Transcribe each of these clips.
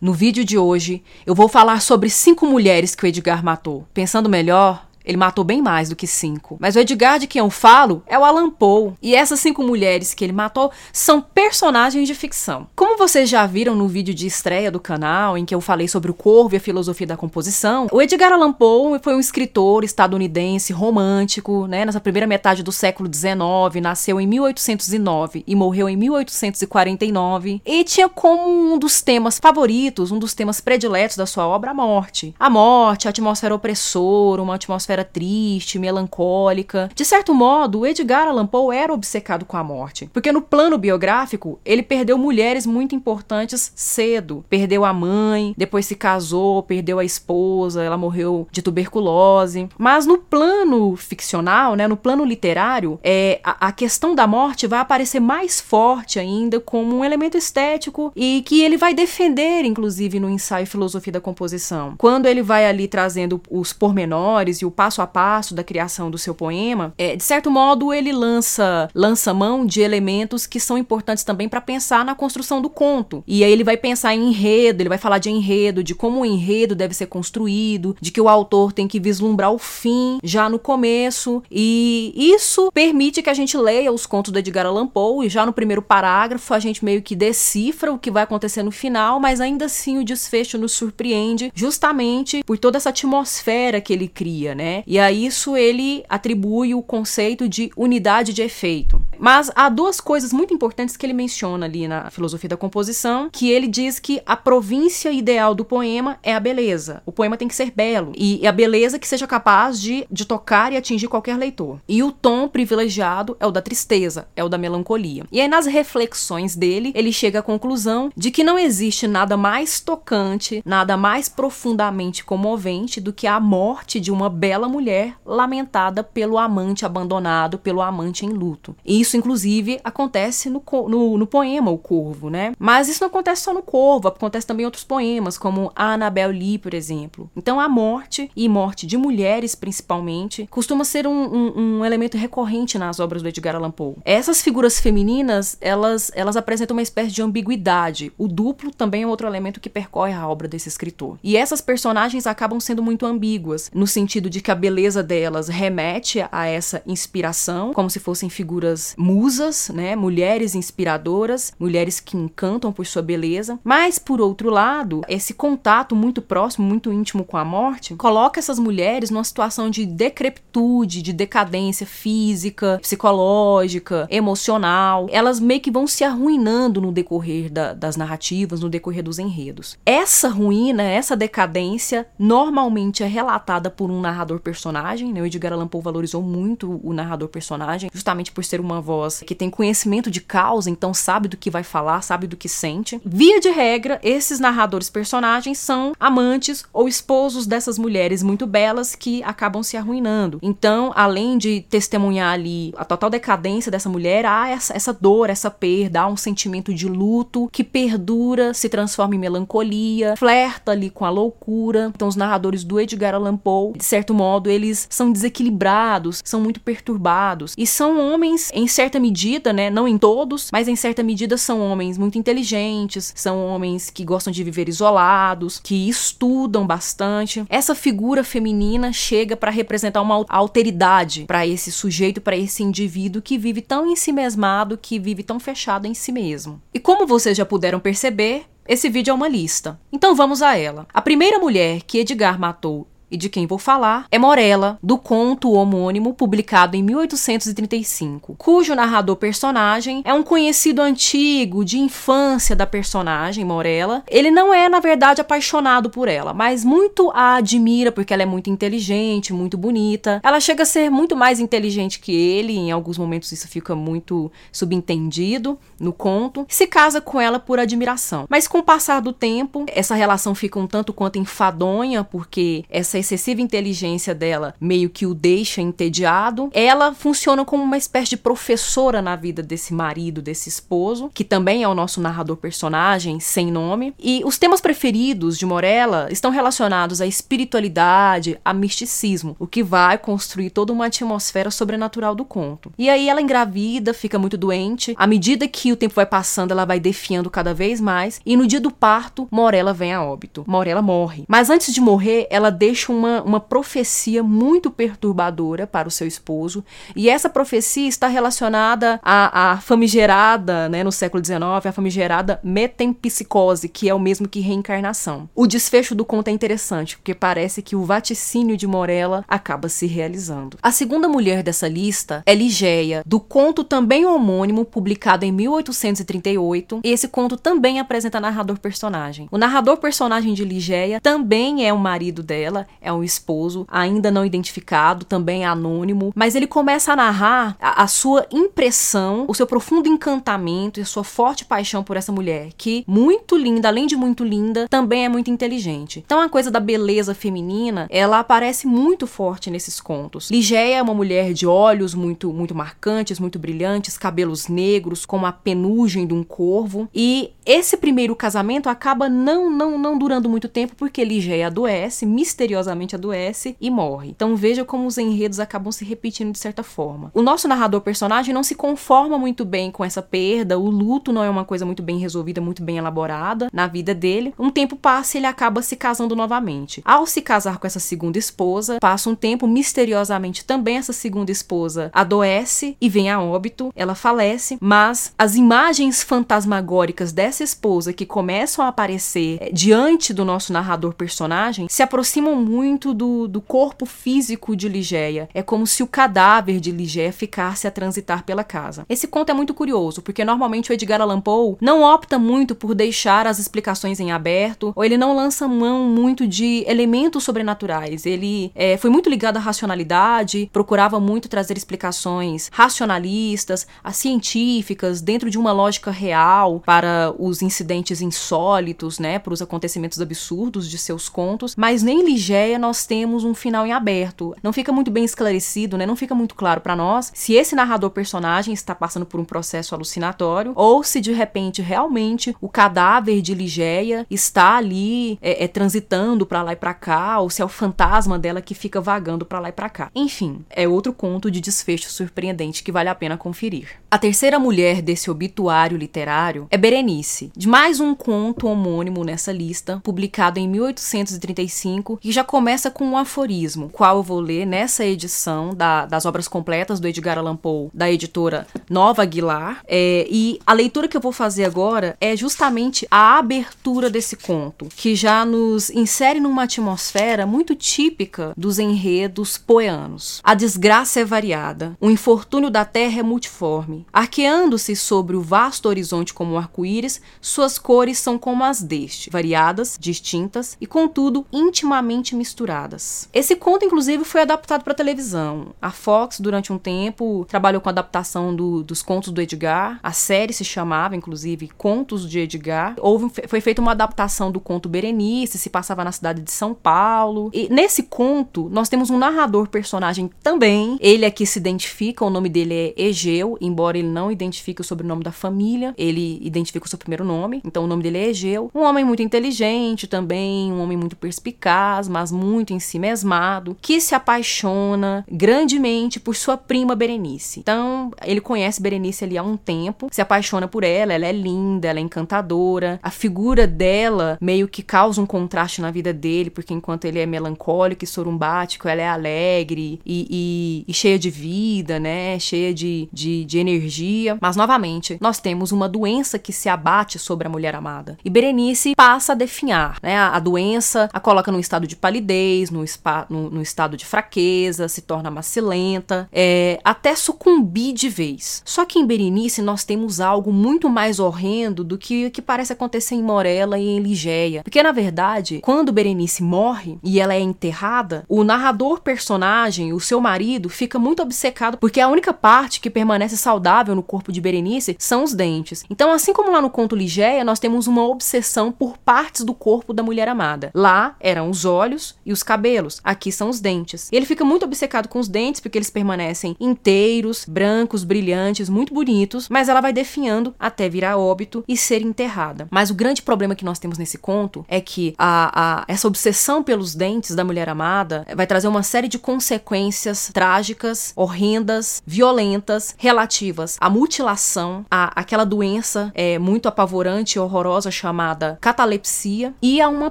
No vídeo de hoje, eu vou falar sobre cinco mulheres que o Edgar matou. Pensando melhor, ele matou bem mais do que cinco. Mas o Edgar de quem eu falo é o Alan Poe. E essas cinco mulheres que ele matou são personagens de ficção. Como vocês já viram no vídeo de estreia do canal, em que eu falei sobre o corvo e a filosofia da composição, o Edgar Allan Poe foi um escritor estadunidense romântico, né, nessa primeira metade do século XIX, nasceu em 1809 e morreu em 1849, e tinha como um dos temas favoritos, um dos temas prediletos da sua obra a morte. A morte, a atmosfera opressora, uma atmosfera era triste, melancólica. De certo modo, Edgar Allan Poe era obcecado com a morte, porque no plano biográfico ele perdeu mulheres muito importantes cedo. Perdeu a mãe, depois se casou, perdeu a esposa, ela morreu de tuberculose. Mas no plano ficcional, né, no plano literário, é, a, a questão da morte vai aparecer mais forte ainda como um elemento estético e que ele vai defender, inclusive, no ensaio Filosofia da Composição. Quando ele vai ali trazendo os pormenores e o passo a passo da criação do seu poema, é, de certo modo ele lança, lança mão de elementos que são importantes também para pensar na construção do conto. E aí ele vai pensar em enredo, ele vai falar de enredo, de como o enredo deve ser construído, de que o autor tem que vislumbrar o fim já no começo. E isso permite que a gente leia os contos do Edgar Allan Poe e já no primeiro parágrafo a gente meio que decifra o que vai acontecer no final, mas ainda assim o desfecho nos surpreende justamente por toda essa atmosfera que ele cria, né? E a isso ele atribui o conceito de unidade de efeito. Mas há duas coisas muito importantes que ele menciona ali na filosofia da composição, que ele diz que a província ideal do poema é a beleza. O poema tem que ser belo e a beleza que seja capaz de, de tocar e atingir qualquer leitor. E o tom privilegiado é o da tristeza, é o da melancolia. E aí nas reflexões dele, ele chega à conclusão de que não existe nada mais tocante, nada mais profundamente comovente do que a morte de uma bela mulher lamentada pelo amante abandonado, pelo amante em luto. E isso, inclusive, acontece no, no, no, poema O Corvo, né? Mas isso não acontece só no Corvo, acontece também em outros poemas, como a Annabel Lee, por exemplo. Então, a morte, e morte de mulheres principalmente, costuma ser um, um, um elemento recorrente nas obras do Edgar Allan Poe. Essas figuras femininas, elas, elas apresentam uma espécie de ambiguidade. O duplo também é outro elemento que percorre a obra desse escritor. E essas personagens acabam sendo muito ambíguas, no sentido de que a beleza delas remete a essa inspiração, como se fossem figuras musas, né? Mulheres inspiradoras, mulheres que encantam por sua beleza. Mas, por outro lado, esse contato muito próximo, muito íntimo com a morte, coloca essas mulheres numa situação de decrepitude, de decadência física, psicológica, emocional. Elas meio que vão se arruinando no decorrer da, das narrativas, no decorrer dos enredos. Essa ruína, essa decadência, normalmente é relatada por um narrador personagem, né? O Edgar Allan Poe valorizou muito o narrador personagem, justamente por ser uma voz que tem conhecimento de causa, então sabe do que vai falar, sabe do que sente. Via de regra, esses narradores personagens são amantes ou esposos dessas mulheres muito belas que acabam se arruinando. Então, além de testemunhar ali a total decadência dessa mulher, há essa, essa dor, essa perda, há um sentimento de luto que perdura, se transforma em melancolia, flerta ali com a loucura. Então, os narradores do Edgar Allan Poe, de certo modo, modo, eles são desequilibrados, são muito perturbados. E são homens, em certa medida, né? Não em todos, mas em certa medida são homens muito inteligentes, são homens que gostam de viver isolados, que estudam bastante. Essa figura feminina chega para representar uma alteridade para esse sujeito, para esse indivíduo que vive tão ensimesmado, que vive tão fechado em si mesmo. E como vocês já puderam perceber, esse vídeo é uma lista. Então vamos a ela. A primeira mulher que Edgar matou e de quem vou falar é Morella, do conto homônimo publicado em 1835, cujo narrador personagem é um conhecido antigo de infância da personagem Morella. Ele não é, na verdade, apaixonado por ela, mas muito a admira porque ela é muito inteligente, muito bonita. Ela chega a ser muito mais inteligente que ele, em alguns momentos isso fica muito subentendido no conto. Se casa com ela por admiração. Mas com o passar do tempo, essa relação fica um tanto quanto enfadonha, porque essa excessiva inteligência dela meio que o deixa entediado, ela funciona como uma espécie de professora na vida desse marido, desse esposo, que também é o nosso narrador personagem, sem nome. E os temas preferidos de Morella estão relacionados à espiritualidade, a misticismo, o que vai construir toda uma atmosfera sobrenatural do conto. E aí ela engravida, fica muito doente. À medida que o tempo vai passando, ela vai defiando cada vez mais. E no dia do parto, Morella vem a óbito. Morella morre. Mas antes de morrer, ela deixa uma, uma profecia muito perturbadora para o seu esposo. E essa profecia está relacionada à, à famigerada, né, no século XIX, a famigerada metempsicose, que é o mesmo que reencarnação. O desfecho do conto é interessante, porque parece que o vaticínio de Morella acaba se realizando. A segunda mulher dessa lista é Ligeia, do conto também homônimo, publicado em 1838. E esse conto também apresenta narrador personagem. O narrador personagem de Ligeia também é o marido dela, é um esposo, ainda não identificado, também é anônimo, mas ele começa a narrar a, a sua impressão, o seu profundo encantamento e a sua forte paixão por essa mulher, que muito linda, além de muito linda, também é muito inteligente. Então a coisa da beleza feminina, ela aparece muito forte nesses contos. Ligeia é uma mulher de olhos muito muito marcantes, muito brilhantes, cabelos negros, como a penugem de um corvo, e esse primeiro casamento acaba não não não durando muito tempo porque Ligeia adoece, misteriosamente adoece e morre. Então veja como os enredos acabam se repetindo de certa forma. O nosso narrador personagem não se conforma muito bem com essa perda, o luto não é uma coisa muito bem resolvida, muito bem elaborada na vida dele. Um tempo passa e ele acaba se casando novamente. Ao se casar com essa segunda esposa, passa um tempo misteriosamente também essa segunda esposa adoece e vem a óbito, ela falece, mas as imagens fantasmagóricas dessa esposa que começam a aparecer é, diante do nosso narrador personagem se aproximam muito do, do corpo físico de Ligeia. É como se o cadáver de Ligeia ficasse a transitar pela casa. Esse conto é muito curioso, porque normalmente o Edgar Allan Poe não opta muito por deixar as explicações em aberto, ou ele não lança mão muito de elementos sobrenaturais. Ele é, foi muito ligado à racionalidade, procurava muito trazer explicações racionalistas, as científicas, dentro de uma lógica real para os incidentes insólitos, né, para os acontecimentos absurdos de seus contos, mas nem Ligeia nós temos um final em aberto. Não fica muito bem esclarecido, né? Não fica muito claro para nós se esse narrador personagem está passando por um processo alucinatório ou se de repente realmente o cadáver de Ligeia está ali é, é transitando para lá e para cá, ou se é o fantasma dela que fica vagando para lá e para cá. Enfim, é outro conto de desfecho surpreendente que vale a pena conferir. A terceira mulher desse obituário literário é Berenice, de mais um conto homônimo nessa lista, publicado em 1835, que já começa com um aforismo, qual eu vou ler nessa edição da, das obras completas do Edgar Allan Poe, da editora Nova Aguilar. É, e a leitura que eu vou fazer agora é justamente a abertura desse conto, que já nos insere numa atmosfera muito típica dos enredos poeanos. A desgraça é variada, o infortúnio da terra é multiforme. Arqueando-se sobre o vasto horizonte como um arco-íris, suas cores são como as deste, variadas, distintas e, contudo, intimamente misturadas. Esse conto, inclusive, foi adaptado para televisão. A Fox, durante um tempo, trabalhou com a adaptação do, dos contos do Edgar. A série se chamava, inclusive, Contos de Edgar. Houve, foi feita uma adaptação do conto Berenice, se passava na cidade de São Paulo. E nesse conto, nós temos um narrador personagem também. Ele aqui se identifica, o nome dele é Egeu, embora ele não identifique o sobrenome da família, ele identifica o seu primeiro nome. Então o nome dele é Egeu. Um homem muito inteligente também, um homem muito perspicaz, mas muito em si mesmado, que se apaixona grandemente por sua prima Berenice. Então, ele conhece Berenice ali há um tempo, se apaixona por ela, ela é linda, ela é encantadora. A figura dela meio que causa um contraste na vida dele, porque enquanto ele é melancólico e sorumbático, ela é alegre e, e, e cheia de vida, né? Cheia de, de, de energia. Mas, novamente, nós temos uma doença que se abate sobre a mulher amada. E Berenice passa a definhar, né? A, a doença a coloca num estado de palidez, num, spa, num, num estado de fraqueza, se torna macilenta, é, até sucumbir de vez. Só que em Berenice nós temos algo muito mais horrendo do que o que parece acontecer em Morella e em Ligeia. Porque, na verdade, quando Berenice morre e ela é enterrada, o narrador personagem, o seu marido, fica muito obcecado porque a única parte que permanece saudável no corpo de Berenice são os dentes. Então, assim como lá no conto Ligeia, nós temos uma obsessão por partes do corpo da mulher amada. Lá eram os olhos e os cabelos. Aqui são os dentes. Ele fica muito obcecado com os dentes porque eles permanecem inteiros, brancos, brilhantes, muito bonitos, mas ela vai definhando até virar óbito e ser enterrada. Mas o grande problema que nós temos nesse conto é que a, a, essa obsessão pelos dentes da mulher amada vai trazer uma série de consequências trágicas, horrendas, violentas, relativas à mutilação, a aquela doença é, muito apavorante e horrorosa chamada catalepsia e a uma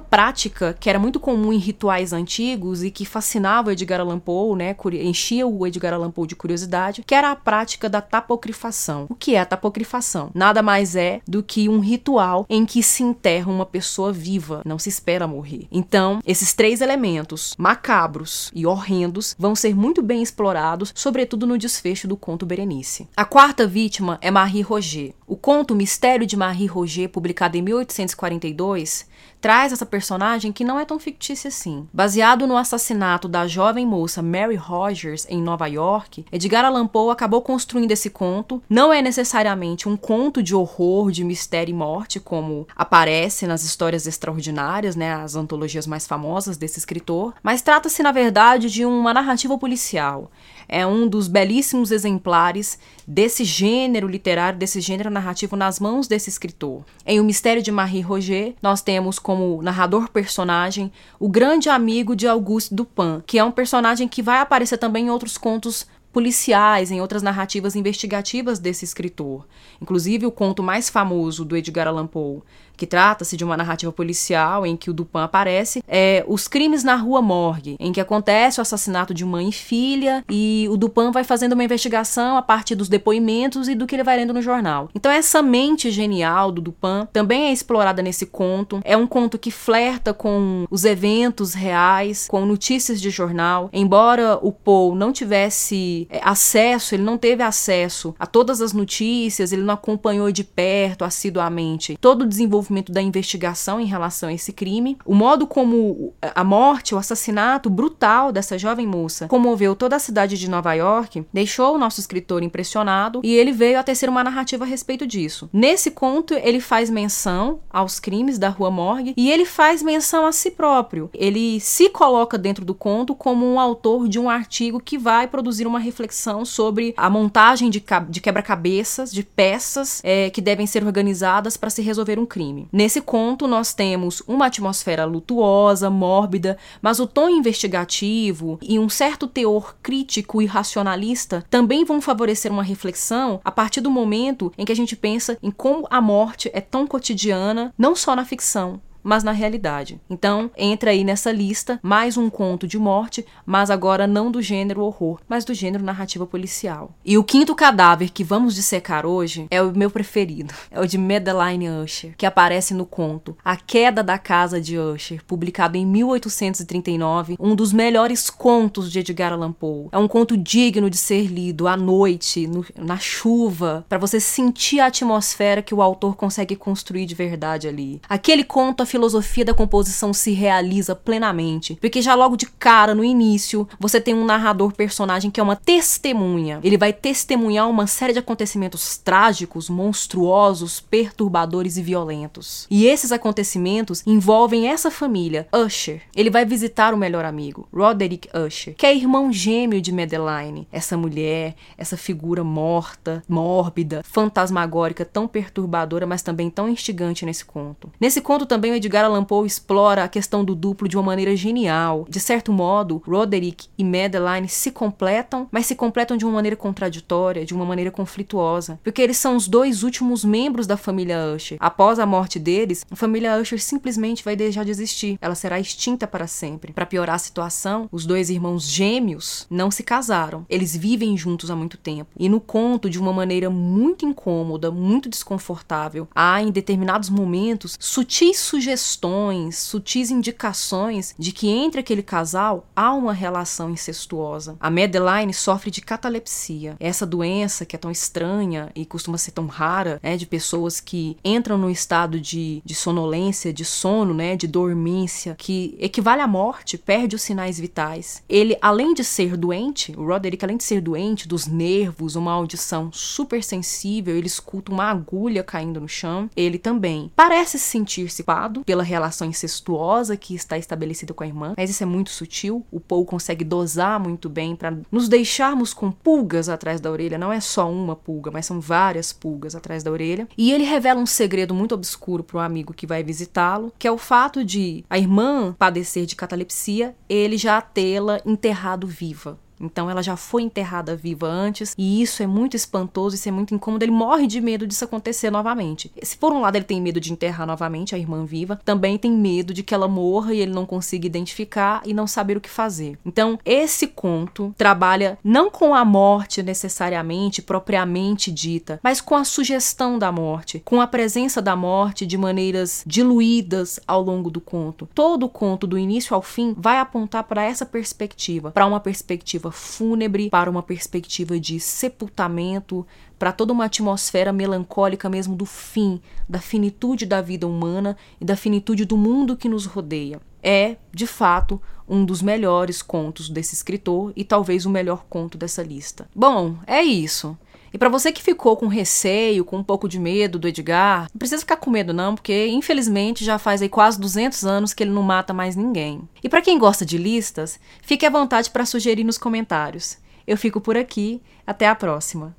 prática que era muito comum em rituais antigos e que fascinava o Edgar Allan Poe, né, enchia o Edgar Allan Poe de curiosidade, que era a prática da tapocrifação. O que é a tapocrifação? Nada mais é do que um ritual em que se enterra uma pessoa viva, não se espera morrer. Então, esses três elementos, macabros e horrendos, vão ser muito bem explorados, sobretudo no desfecho do conto Berenice. A quarta vítima é Marie Roger. O conto Mistério de Marie Roger, publicado em 1842, traz essa personagem que não é tão fictícia assim. Baseado no assassinato da jovem moça Mary Rogers em Nova York, Edgar Allan Poe acabou construindo esse conto. Não é necessariamente um conto de horror, de mistério e morte, como aparece nas histórias extraordinárias, né, as antologias mais famosas desse escritor, mas trata-se na verdade de uma narrativa policial. É um dos belíssimos exemplares desse gênero literário, desse gênero narrativo nas mãos desse escritor. Em O Mistério de Marie Roger, nós temos como narrador personagem o grande amigo de Auguste Dupin, que é um personagem que vai aparecer também em outros contos policiais, em outras narrativas investigativas desse escritor. Inclusive, o conto mais famoso do Edgar Allan Poe, que trata-se de uma narrativa policial em que o Dupin aparece, é Os Crimes na Rua Morgue, em que acontece o assassinato de mãe e filha e o Dupin vai fazendo uma investigação a partir dos depoimentos e do que ele vai lendo no jornal. Então essa mente genial do Dupin também é explorada nesse conto. É um conto que flerta com os eventos reais, com notícias de jornal. Embora o Poe não tivesse é, acesso, ele não teve acesso a todas as notícias, ele não acompanhou de perto, assiduamente, todo o desenvolvimento desenvolvimento da investigação em relação a esse crime, o modo como a morte, o assassinato brutal dessa jovem moça comoveu toda a cidade de Nova York, deixou o nosso escritor impressionado e ele veio a tecer uma narrativa a respeito disso. Nesse conto, ele faz menção aos crimes da Rua Morgue e ele faz menção a si próprio. Ele se coloca dentro do conto como um autor de um artigo que vai produzir uma reflexão sobre a montagem de, de quebra-cabeças, de peças é, que devem ser organizadas para se resolver um crime crime. Nesse conto, nós temos uma atmosfera lutuosa, mórbida, mas o tom investigativo e um certo teor crítico e racionalista também vão favorecer uma reflexão a partir do momento em que a gente pensa em como a morte é tão cotidiana, não só na ficção, mas na realidade. Então, entra aí nessa lista mais um conto de morte, mas agora não do gênero horror, mas do gênero narrativa policial. E o quinto cadáver que vamos dissecar hoje é o meu preferido, é o de Madeline Usher, que aparece no conto A Queda da Casa de Usher, publicado em 1839, um dos melhores contos de Edgar Allan Poe. É um conto digno de ser lido à noite, no, na chuva, para você sentir a atmosfera que o autor consegue construir de verdade ali. Aquele conto filosofia da composição se realiza plenamente. Porque já logo de cara, no início, você tem um narrador personagem que é uma testemunha. Ele vai testemunhar uma série de acontecimentos trágicos, monstruosos, perturbadores e violentos. E esses acontecimentos envolvem essa família, Usher. Ele vai visitar o melhor amigo, Roderick Usher, que é irmão gêmeo de Madeline. Essa mulher, essa figura morta, mórbida, fantasmagórica, tão perturbadora, mas também tão instigante nesse conto. Nesse conto também Edgar Allan Poe explora a questão do duplo de uma maneira genial. De certo modo, Roderick e Madeline se completam, mas se completam de uma maneira contraditória, de uma maneira conflituosa, porque eles são os dois últimos membros da família Usher. Após a morte deles, a família Usher simplesmente vai deixar de existir. Ela será extinta para sempre. Para piorar a situação, os dois irmãos gêmeos não se casaram. Eles vivem juntos há muito tempo. E no conto, de uma maneira muito incômoda, muito desconfortável, há em determinados momentos sutis sugestões sugestões, sutis indicações de que entre aquele casal há uma relação incestuosa. A Madeline sofre de catalepsia. Essa doença que é tão estranha e costuma ser tão rara, né, de pessoas que entram num estado de, de sonolência, de sono, né, de dormência, que equivale à morte, perde os sinais vitais. Ele, além de ser doente, o Roderick, além de ser doente dos nervos, uma audição super sensível, ele escuta uma agulha caindo no chão, ele também parece sentir-se pela relação incestuosa que está estabelecida com a irmã, mas isso é muito sutil. O Paul consegue dosar muito bem para nos deixarmos com pulgas atrás da orelha. Não é só uma pulga, mas são várias pulgas atrás da orelha. E ele revela um segredo muito obscuro para um amigo que vai visitá-lo, que é o fato de a irmã padecer de catalepsia, ele já tê-la enterrado viva. Então ela já foi enterrada viva antes, e isso é muito espantoso, isso é muito incômodo. Ele morre de medo disso acontecer novamente. Se por um lado ele tem medo de enterrar novamente a irmã viva, também tem medo de que ela morra e ele não consiga identificar e não saber o que fazer. Então, esse conto trabalha não com a morte necessariamente, propriamente dita, mas com a sugestão da morte, com a presença da morte de maneiras diluídas ao longo do conto. Todo o conto, do início ao fim, vai apontar para essa perspectiva, para uma perspectiva perspectiva fúnebre, para uma perspectiva de sepultamento, para toda uma atmosfera melancólica mesmo do fim, da finitude da vida humana e da finitude do mundo que nos rodeia. É, de fato, um dos melhores contos desse escritor e talvez o melhor conto dessa lista. Bom, é isso. E para você que ficou com receio, com um pouco de medo do Edgar, não precisa ficar com medo não, porque infelizmente já faz aí quase 200 anos que ele não mata mais ninguém. E para quem gosta de listas, fique à vontade para sugerir nos comentários. Eu fico por aqui, até a próxima.